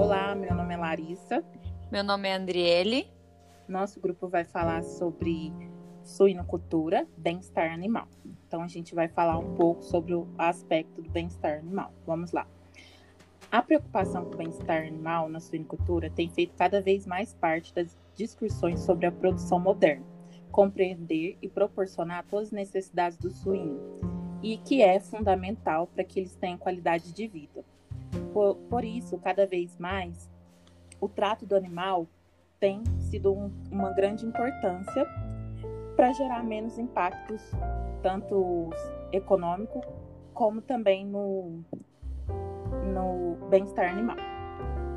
Olá, meu nome é Larissa. Meu nome é Andriele. Nosso grupo vai falar sobre suinocultura, bem-estar animal. Então, a gente vai falar um pouco sobre o aspecto do bem-estar animal. Vamos lá. A preocupação com o bem-estar animal na suinocultura tem feito cada vez mais parte das discussões sobre a produção moderna, compreender e proporcionar todas as necessidades do suíno, e que é fundamental para que eles tenham qualidade de vida. Por, por isso, cada vez mais, o trato do animal tem sido um, uma grande importância para gerar menos impactos, tanto econômico como também no, no bem-estar animal.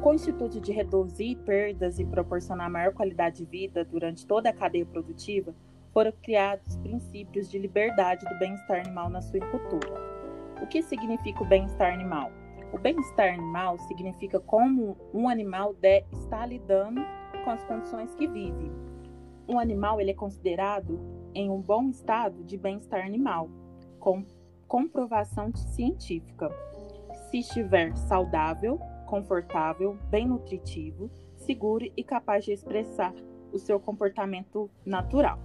Com o intuito de reduzir perdas e proporcionar maior qualidade de vida durante toda a cadeia produtiva, foram criados princípios de liberdade do bem-estar animal na suinocultura. O que significa o bem-estar animal? O bem-estar animal significa como um animal está lidando com as condições que vive. Um animal ele é considerado em um bom estado de bem-estar animal, com comprovação científica. Se estiver saudável, confortável, bem nutritivo, seguro e capaz de expressar o seu comportamento natural.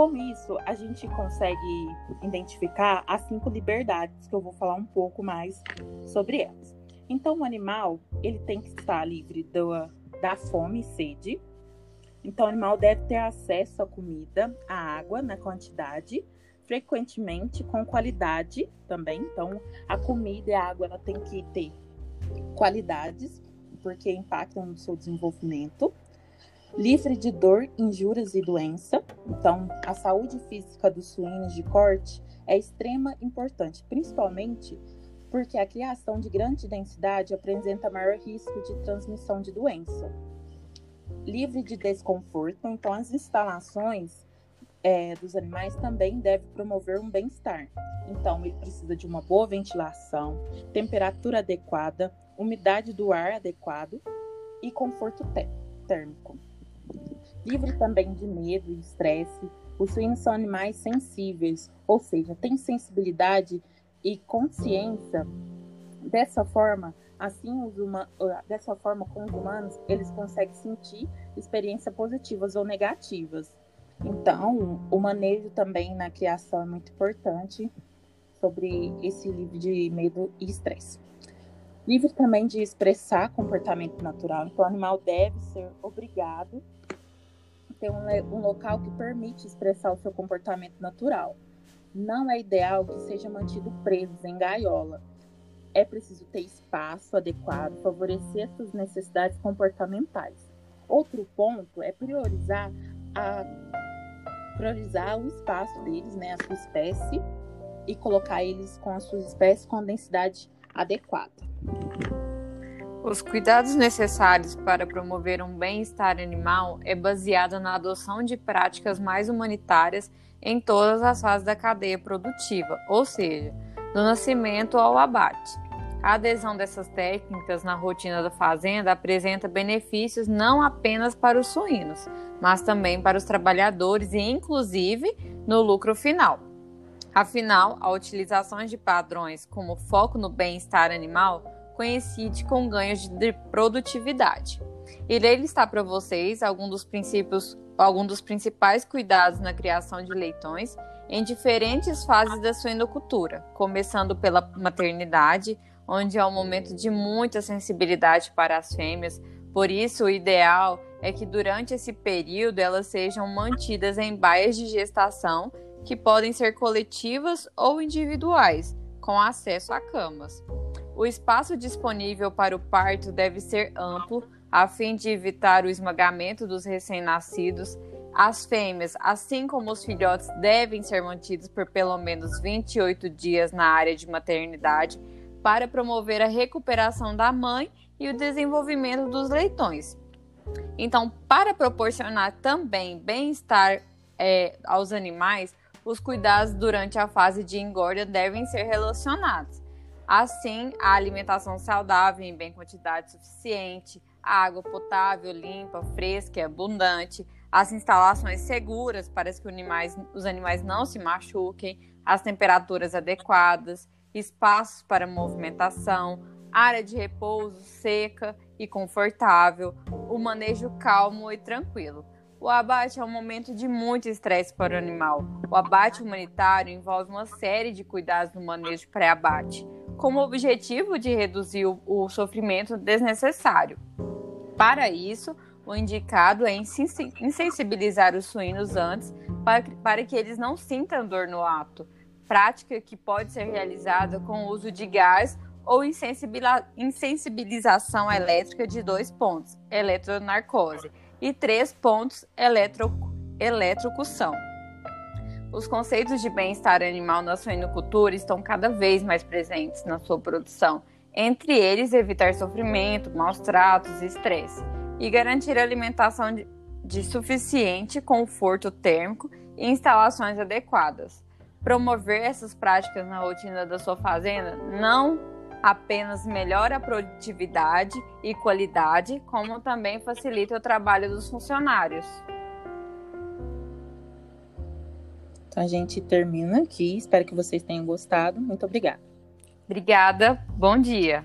Com isso, a gente consegue identificar as cinco liberdades que eu vou falar um pouco mais sobre elas. Então, o animal ele tem que estar livre da, da fome e sede. Então, o animal deve ter acesso à comida, à água na quantidade, frequentemente com qualidade também. Então, a comida e a água ela tem que ter qualidades, porque impactam no seu desenvolvimento livre de dor, injúrias e doença. Então, a saúde física dos suínos de corte é extrema importante, principalmente porque a criação de grande densidade apresenta maior risco de transmissão de doença. Livre de desconforto, então as instalações é, dos animais também devem promover um bem-estar. Então, ele precisa de uma boa ventilação, temperatura adequada, umidade do ar adequado e conforto térmico. Livre também de medo e estresse, os suínos são animais sensíveis, ou seja, têm sensibilidade e consciência. Dessa forma, assim os uma, dessa forma com os humanos, eles conseguem sentir experiências positivas ou negativas. Então, o manejo também na criação é muito importante sobre esse livre de medo e estresse. Livre também de expressar comportamento natural. Então, o animal deve ser obrigado ter um, um local que permite expressar o seu comportamento natural. Não é ideal que seja mantido preso em gaiola. É preciso ter espaço adequado, favorecer suas necessidades comportamentais. Outro ponto é priorizar a priorizar o espaço deles, né, a sua espécie, e colocar eles com a sua espécie com a densidade adequada. Os cuidados necessários para promover um bem-estar animal é baseado na adoção de práticas mais humanitárias em todas as fases da cadeia produtiva, ou seja, do nascimento ao abate. A adesão dessas técnicas na rotina da fazenda apresenta benefícios não apenas para os suínos, mas também para os trabalhadores e, inclusive, no lucro final. Afinal, a utilização de padrões como foco no bem-estar animal coincide com ganhos de produtividade. Irei listar para vocês alguns dos princípios, dos principais cuidados na criação de leitões em diferentes fases da suinocultura, começando pela maternidade, onde é um momento de muita sensibilidade para as fêmeas. Por isso, o ideal é que durante esse período elas sejam mantidas em baias de gestação, que podem ser coletivas ou individuais, com acesso a camas. O espaço disponível para o parto deve ser amplo, a fim de evitar o esmagamento dos recém-nascidos. As fêmeas, assim como os filhotes, devem ser mantidos por pelo menos 28 dias na área de maternidade para promover a recuperação da mãe e o desenvolvimento dos leitões. Então, para proporcionar também bem-estar é, aos animais, os cuidados durante a fase de engorda devem ser relacionados. Assim, a alimentação saudável em bem quantidade suficiente, a água potável, limpa, fresca e abundante, as instalações seguras para que animais, os animais não se machuquem, as temperaturas adequadas, espaços para movimentação, área de repouso seca e confortável, o manejo calmo e tranquilo. O abate é um momento de muito estresse para o animal. O abate humanitário envolve uma série de cuidados no manejo pré-abate, com o objetivo de reduzir o, o sofrimento desnecessário. Para isso, o indicado é insensibilizar os suínos antes para, para que eles não sintam dor no ato, prática que pode ser realizada com o uso de gás ou insensibilização elétrica de dois pontos, eletronarcose, e três pontos, eletro, eletrocução. Os conceitos de bem-estar animal na suinocultura estão cada vez mais presentes na sua produção, entre eles evitar sofrimento, maus tratos e estresse, e garantir alimentação de, de suficiente conforto térmico e instalações adequadas. Promover essas práticas na rotina da sua fazenda não apenas melhora a produtividade e qualidade, como também facilita o trabalho dos funcionários. Então a gente termina aqui. Espero que vocês tenham gostado. Muito obrigada. Obrigada. Bom dia.